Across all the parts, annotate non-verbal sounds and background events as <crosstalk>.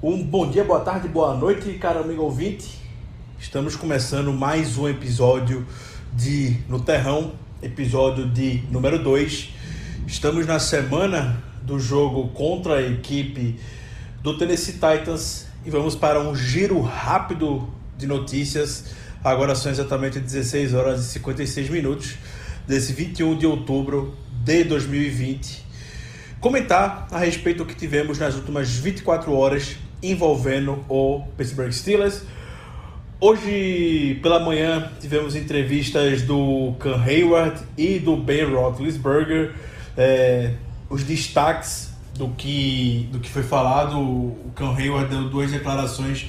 Um bom dia, boa tarde, boa noite, caro amigo ouvinte. Estamos começando mais um episódio de No Terrão, episódio de número 2. Estamos na semana do jogo contra a equipe do Tennessee Titans e vamos para um giro rápido de notícias. Agora são exatamente 16 horas e 56 minutos desse 21 de outubro de 2020. Comentar a respeito do que tivemos nas últimas 24 horas envolvendo o Pittsburgh Steelers. Hoje pela manhã tivemos entrevistas do Cam Hayward e do Ben Roethlisberger, é, os destaques do que, do que foi falado. O Cam Hayward deu duas declarações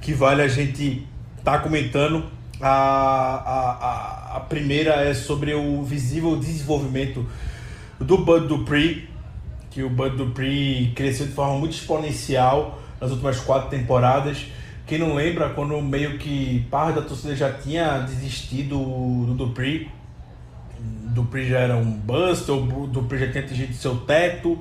que vale a gente estar tá comentando. A, a, a, primeira é sobre o visível desenvolvimento do Bud Dupree, que o Bud Dupree cresceu de forma muito exponencial nas últimas quatro temporadas. Quem não lembra, quando meio que parte da torcida já tinha desistido do Dupree, Dupree já era um bust, o Dupree já tinha atingido seu teto,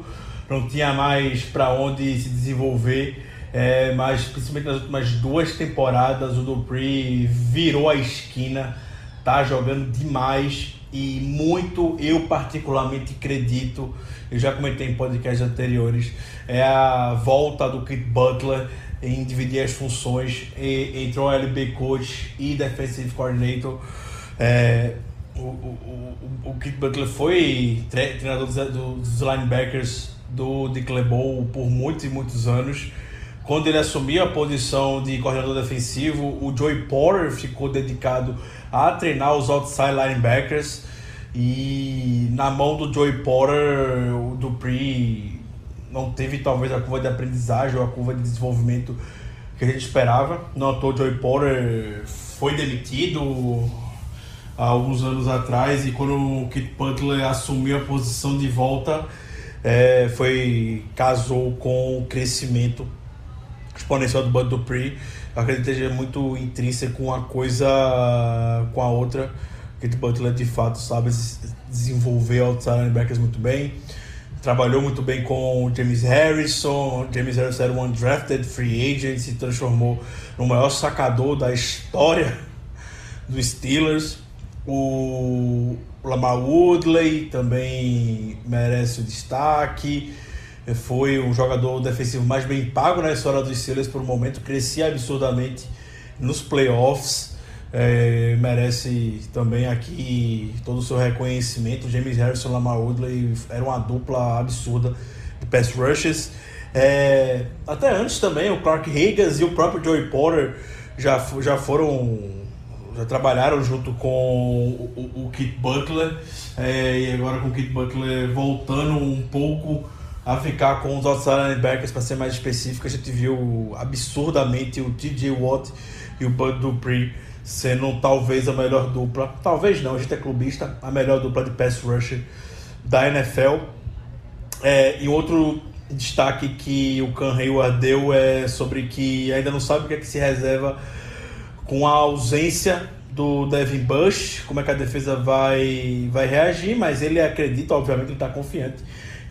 não tinha mais para onde se desenvolver. É, mas principalmente nas últimas duas temporadas o Dupree virou a esquina, tá jogando demais e muito eu particularmente acredito, eu já comentei em podcasts anteriores, é a volta do Kit Butler em dividir as funções entre o LB coach e defensive coordinator. É, o, o, o, o Kit Butler foi treinador dos, dos linebackers do Dick LeBeau por muitos e muitos anos. Quando ele assumiu a posição de coordenador defensivo, o Joey Porter ficou dedicado a treinar os outside linebackers. E na mão do Joey Porter, o Dupree não teve talvez a curva de aprendizagem ou a curva de desenvolvimento que a gente esperava. Não à Joey Porter foi demitido há alguns anos atrás e quando o Kit Butler assumiu a posição de volta, é, foi casou com o crescimento exponencial do Bud Dupree. Acredito que seja muito intrínseco uma coisa com a outra. Kate Butler de fato sabe desenvolver outside linebackers muito bem. Trabalhou muito bem com James Harrison. James Harrison era um undrafted free agent, se transformou no maior sacador da história dos Steelers. O Lamar Woodley também merece o destaque foi um jogador defensivo mais bem pago na história dos Steelers por um momento, crescia absurdamente nos playoffs. É, merece também aqui todo o seu reconhecimento. James Harrison e Lamar Woodley era uma dupla absurda de pass rushes. É, até antes também, o Clark Higgins e o próprio Joey Porter já, já foram já trabalharam junto com o, o, o Kit Butler é, e agora com o Kit Butler voltando um pouco a ficar com os outside linebackers, para ser mais específico, a gente viu absurdamente o TJ Watt e o Bud Dupree sendo talvez a melhor dupla, talvez não, a gente é clubista, a melhor dupla de pass rusher da NFL. É, e outro destaque que o Can Hayward deu é sobre que ainda não sabe o que é que se reserva com a ausência do Devin Bush, como é que a defesa vai, vai reagir, mas ele acredita, obviamente, ele está confiante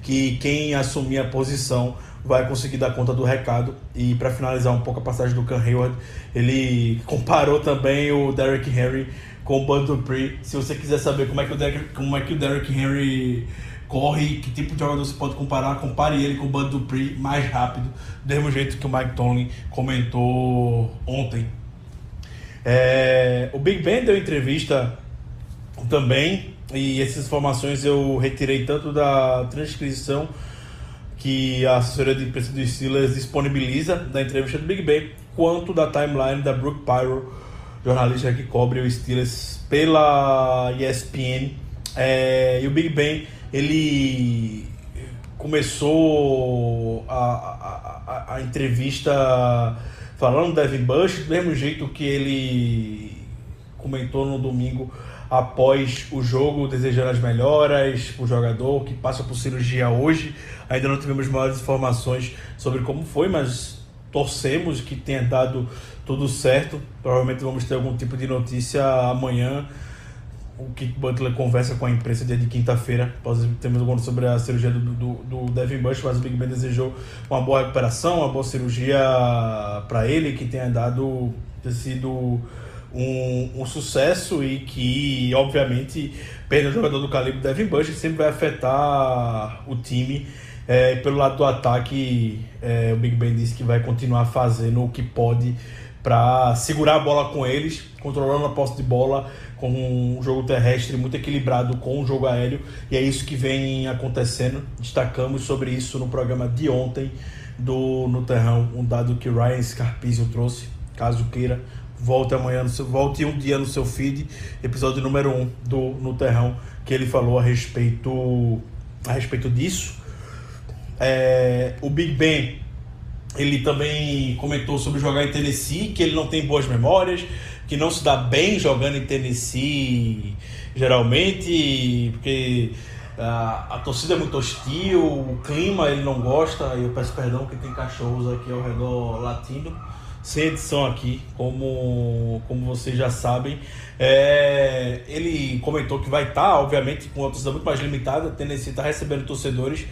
que quem assumir a posição vai conseguir dar conta do recado. E para finalizar um pouco a passagem do Cam Hayward, ele <laughs> comparou também o Derrick Henry com o Bud Dupree. Se você quiser saber como é que o Derrick, como é que o Derrick Henry corre, que tipo de jogador você pode comparar, compare ele com o Bud Dupree mais rápido, do mesmo jeito que o Mike Tomlin comentou ontem. É, o Big Ben deu entrevista também e essas informações eu retirei tanto da transcrição que a assessoria de imprensa dos Steelers disponibiliza da entrevista do Big Ben, quanto da timeline da Brooke Pyro, jornalista que cobre o Steelers pela ESPN. É, e o Big Ben, ele começou a, a, a, a entrevista falando do Devin Bush, do mesmo jeito que ele comentou no domingo após o jogo, desejando as melhoras para o jogador que passa por cirurgia hoje. Ainda não tivemos maiores informações sobre como foi, mas torcemos que tenha dado tudo certo. Provavelmente vamos ter algum tipo de notícia amanhã. o Kit Butler conversa com a imprensa dia de quinta-feira. Temos algum sobre a cirurgia do, do, do, Devin Bush, mas o Big Ben desejou uma boa recuperação, uma boa cirurgia para ele, que tenha dado ter sido um, um, sucesso e que, obviamente, perder um jogador do calibre do Devin Bush sempre vai afetar o time. É, pelo lado do ataque, é, o Big Ben disse que vai continuar fazendo o que pode para segurar a bola com eles, controlando a posse de bola com um jogo terrestre muito equilibrado com o jogo aéreo, e é isso que vem acontecendo. Destacamos sobre isso no programa de ontem do No Terrão, um dado que Ryan Scarpizio trouxe, caso queira, volte amanhã, seu, volte um dia no seu feed, episódio número 1 um do No Terrão, que ele falou a respeito, a respeito disso. É, o Big Ben ele também comentou sobre jogar em Tennessee, que ele não tem boas memórias, que não se dá bem jogando em Tennessee, geralmente, porque a, a torcida é muito hostil, o clima ele não gosta, e eu peço perdão que tem cachorros aqui ao redor latino, sem edição aqui, como, como vocês já sabem. É, ele comentou que vai estar, tá, obviamente, com uma torcida muito mais limitada, Tennessee está recebendo torcedores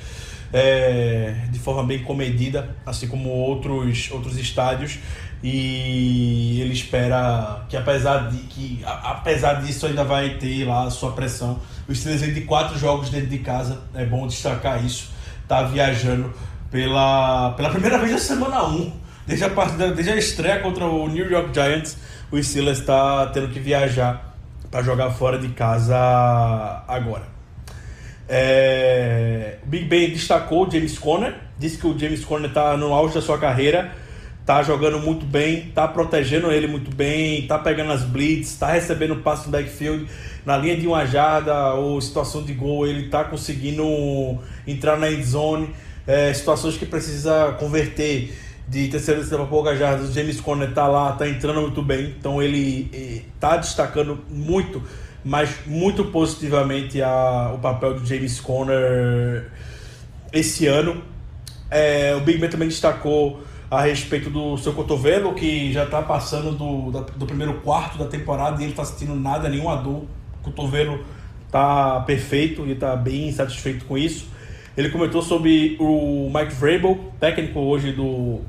é, de forma bem comedida, assim como outros, outros estádios. E ele espera que apesar, de, que, apesar disso ainda vai ter lá a sua pressão. O Steelers de quatro jogos dentro de casa, é bom destacar isso. Tá viajando pela, pela primeira vez na semana 1. Desde a, partida, desde a estreia contra o New York Giants, o Steelers está tendo que viajar para jogar fora de casa agora. É, Big Ben destacou o James Conner, disse que o James Conner está no auge da sua carreira, está jogando muito bem, está protegendo ele muito bem, está pegando as blitz, está recebendo passe no backfield na linha de uma jarda ou situação de gol, ele está conseguindo entrar na end zone, é, situações que precisa converter de terceira para poucas o James Conner está lá, está entrando muito bem, então ele está destacando muito mas muito positivamente a, o papel do James Conner esse ano. É, o Big Ben também destacou a respeito do seu cotovelo, que já está passando do, da, do primeiro quarto da temporada e ele está sentindo nada, nenhuma dor. O cotovelo está perfeito e está bem satisfeito com isso. Ele comentou sobre o Mike Vrabel, técnico hoje do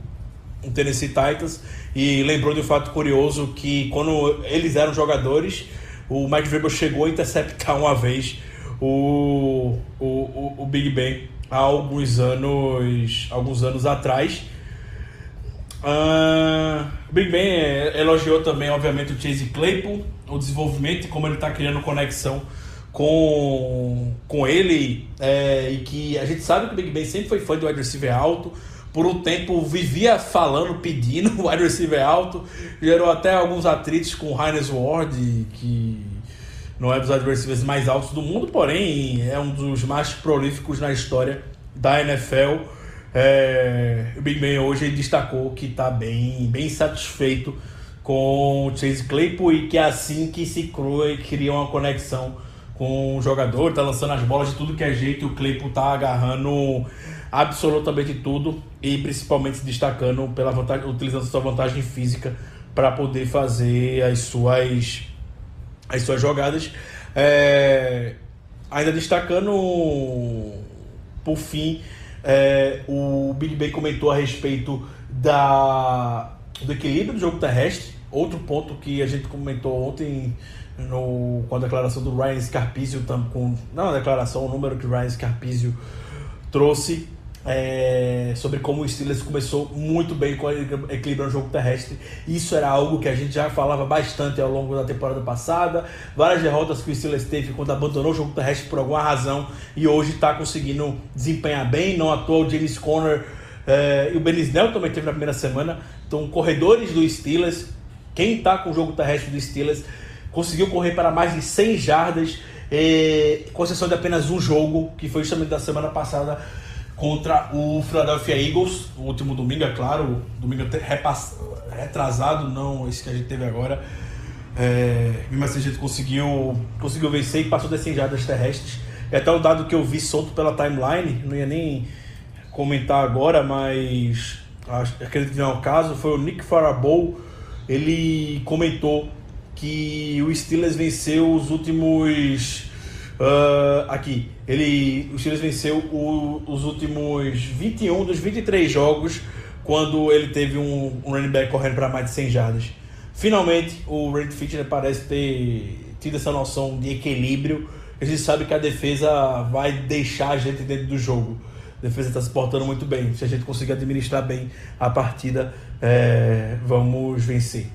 Tennessee Titans, e lembrou de um fato curioso que quando eles eram jogadores, o Mike Vrabel chegou a interceptar uma vez o, o, o, o Big Ben há alguns anos, alguns anos atrás. Uh, o Big Ben elogiou também, obviamente, o Chase Claypool, o desenvolvimento e como ele está criando conexão com, com ele. É, e que a gente sabe que o Big Ben sempre foi fã do wide receiver alto, por um tempo vivia falando, pedindo o <laughs> wide receiver alto, gerou até alguns atritos com o Hines Ward, que não é dos wide receivers mais altos do mundo, porém é um dos mais prolíficos na história da NFL. É, o Big Ben hoje destacou que está bem, bem satisfeito com o Chase Claypool e que é assim que se crua e cria uma conexão com o jogador, está lançando as bolas de tudo que é jeito e o Claypool está agarrando absolutamente tudo e principalmente se destacando pela vantagem, utilizando sua vantagem física para poder fazer as suas as suas jogadas. É, ainda destacando por fim é, o Big Ben comentou a respeito da, do equilíbrio do jogo terrestre outro ponto que a gente comentou ontem no, com a declaração do Ryan Scarpizio com, não a declaração, o número que Ryan Scarpizio trouxe é, sobre como o Steelers começou muito bem com equilíbrio no jogo terrestre. Isso era algo que a gente já falava bastante ao longo da temporada passada. Várias derrotas que o Steelers teve quando abandonou o jogo terrestre por alguma razão e hoje está conseguindo desempenhar bem. Não toa o James Conner é, e o Benisnel também teve na primeira semana. Então, corredores do Steelers, quem está com o jogo terrestre do Steelers, conseguiu correr para mais de 100 jardas, é, com exceção de apenas um jogo, que foi justamente da semana passada contra o Philadelphia Eagles, o último domingo, é claro, domingo retrasado, não esse que a gente teve agora. É, mesmo assim a gente conseguiu, conseguiu vencer e passou das 100 jardas terrestres. É até o dado que eu vi solto pela timeline, não ia nem comentar agora, mas acredito que não é o caso, foi o Nick Farabaugh, ele comentou que o Steelers venceu os últimos. Uh, aqui, ele, o Steelers venceu o, os últimos 21 dos 23 jogos quando ele teve um, um running back correndo para mais de 100 jardas. Finalmente, o Randy Fitner parece ter tido essa noção de equilíbrio. A gente sabe que a defesa vai deixar a gente dentro do jogo. A defesa está se portando muito bem. Se a gente conseguir administrar bem a partida, é, vamos vencer.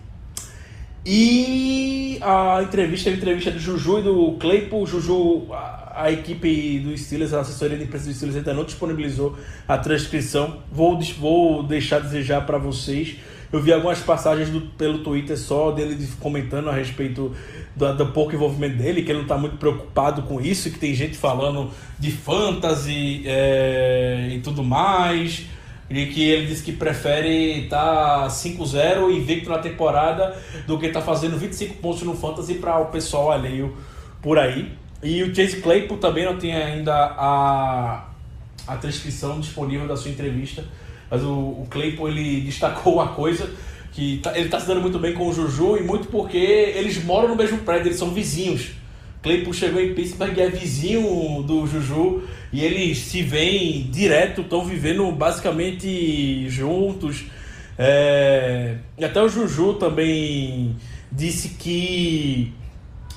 E a entrevista, a entrevista do Juju e do Claypool. Juju, a, equipe do Steelers, a assessoria de imprensa do Steelers ainda não disponibilizou a transcrição. Vou, vou deixar desejar para vocês. Eu vi algumas passagens do, pelo Twitter só dele comentando a respeito do, do, pouco envolvimento dele, que ele não está muito preocupado com isso, que tem gente falando de fantasy é, e tudo mais. E que ele disse que prefere estar tá 5-0 invicto na temporada do que estar tá fazendo 25 pontos no Fantasy para o pessoal alheio por aí. E o Chase Claypool também não tem ainda a, a transcrição disponível da sua entrevista. Mas o, o Claypool ele <laughs> destacou uma coisa que tá, ele está se dando muito bem com o Juju e muito porque eles moram no mesmo prédio, eles são vizinhos. Claypool chegou em Pittsburgh e é vizinho do Juju e eles se veem direto, estão vivendo basicamente juntos. É... E até o Juju também disse que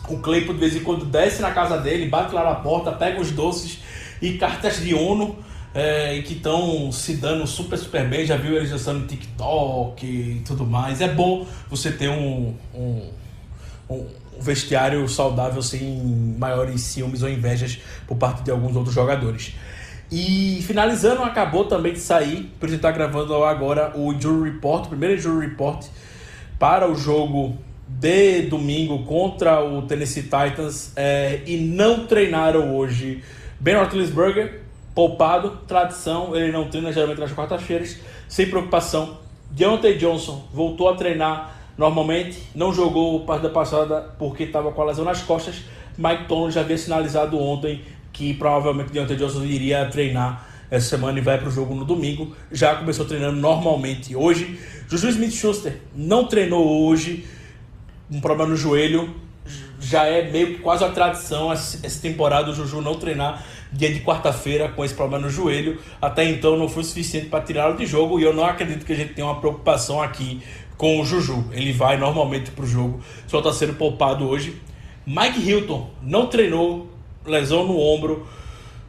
o Claypool de vez em quando desce na casa dele, bate lá na porta, pega os doces e cartas de ONU é, que estão se dando super, super bem. Já viu eles dançando TikTok e tudo mais. É bom você ter um, um, um vestiário saudável sem maiores ciúmes ou invejas por parte de alguns outros jogadores. E finalizando, acabou também de sair, por isso está gravando agora o Jury Report, o primeiro Jury Report para o jogo de domingo contra o Tennessee Titans é, e não treinaram hoje Ben Roethlisberger, poupado, tradição, ele não treina geralmente nas quartas-feiras, sem preocupação. Deontay Johnson voltou a treinar Normalmente não jogou parte da passada porque estava com a lesão nas costas. Mike Tomlin já havia sinalizado ontem que provavelmente Deontay Johnson iria treinar essa semana e vai para o jogo no domingo. Já começou treinando normalmente hoje. Juju Smith-Schuster não treinou hoje, um problema no joelho. Já é meio que quase a tradição essa temporada o Juju não treinar dia de quarta-feira com esse problema no joelho. Até então não foi suficiente para tirá-lo de jogo e eu não acredito que a gente tenha uma preocupação aqui com o Juju. Ele vai normalmente para o jogo, só está sendo poupado hoje. Mike Hilton não treinou, lesão no ombro.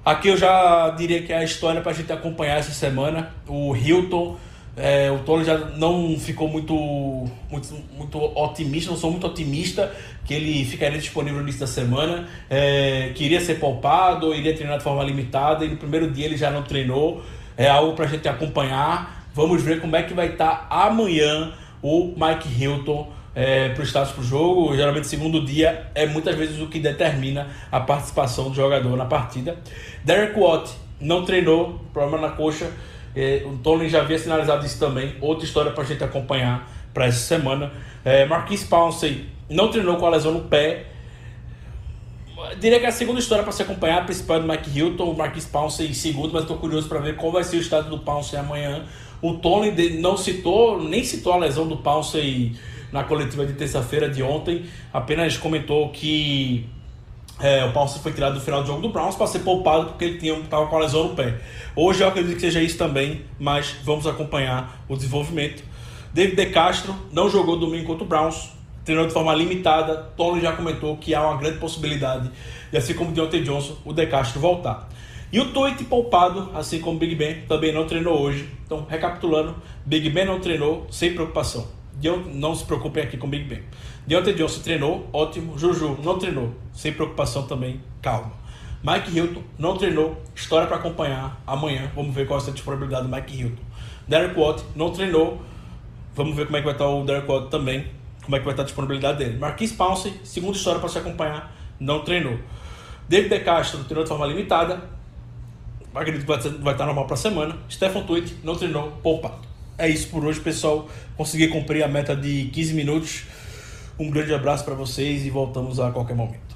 Aqui eu já diria que é a história para a gente acompanhar essa semana. O Hilton, é, o Tony já não ficou muito, muito, muito otimista, não sou muito otimista que ele ficaria disponível no início da semana. É, queria ser poupado, iria treinar de forma limitada e no primeiro dia ele já não treinou. É algo para a gente acompanhar. Vamos ver como é que vai estar tá amanhã o Mike Hilton é, para o status para o jogo. Geralmente, segundo dia é muitas vezes o que determina a participação do jogador na partida. Derek Watt não treinou, problema na coxa. É, o Tony já havia sinalizado isso também. Outra história para a gente acompanhar para essa semana. É, Marquis Pouncey não treinou com a lesão no pé. Diria que é a segunda história para se acompanhar, a principal é do Mike Hilton, o Marquis Pouncey em segundo, mas estou curioso para ver qual vai ser o estado do Pouncey amanhã. O Tony não citou, nem citou a lesão do Pouncey na coletiva de terça-feira de ontem, apenas comentou que é, o Pouncey foi tirado do final do jogo do Browns para ser poupado porque ele estava com a lesão no pé. Hoje eu acredito que seja isso também, mas vamos acompanhar o desenvolvimento. David De Castro não jogou domingo contra o Browns, treinou de forma limitada. Tony já comentou que há uma grande possibilidade de, assim como Deontay Johnson, o De Castro voltar. E o Tweet poupado, assim como o Big Ben, também não treinou hoje. Então, recapitulando, Big Ben não treinou, sem preocupação. Não se preocupem aqui com o Big Ben. Deontay Johnson treinou, ótimo. Juju não treinou, sem preocupação também, calma. Mike Hilton não treinou, história para acompanhar amanhã. Vamos ver qual é a disponibilidade do Mike Hilton. Derek Watt não treinou, vamos ver como é que vai estar o Derek Watt também, como é que vai estar a disponibilidade dele. Marquis Pouncey, segunda história para se acompanhar, não treinou. David De Castro treinou de forma limitada, acredito que vai, vai estar normal para a semana. Stefan Tweet não treinou, poupado. É isso por hoje, pessoal. Consegui cumprir a meta de 15 minutos. Um grande abraço para vocês e voltamos a qualquer momento.